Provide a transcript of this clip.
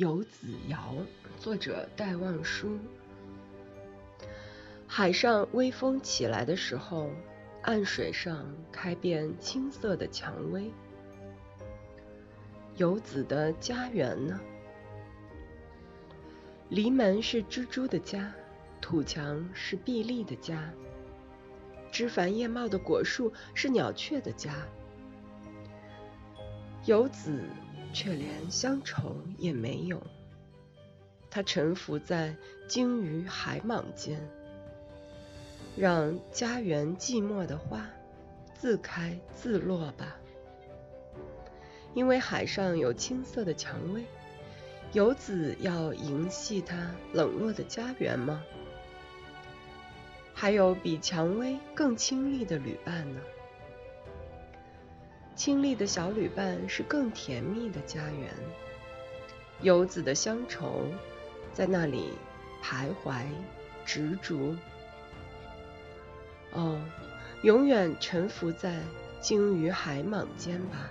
游子谣，作者戴望舒。海上微风起来的时候，岸水上开遍青色的蔷薇。游子的家园呢？篱门是蜘蛛的家，土墙是壁立的家，枝繁叶茂的果树是鸟雀的家。游子。却连乡愁也没有，他沉浮在鲸鱼海蟒间，让家园寂寞的花自开自落吧。因为海上有青色的蔷薇，游子要迎系他冷落的家园吗？还有比蔷薇更清丽的旅伴呢？清丽的小旅伴是更甜蜜的家园，游子的乡愁在那里徘徊执着。哦，永远沉浮在鲸鱼海蟒间吧。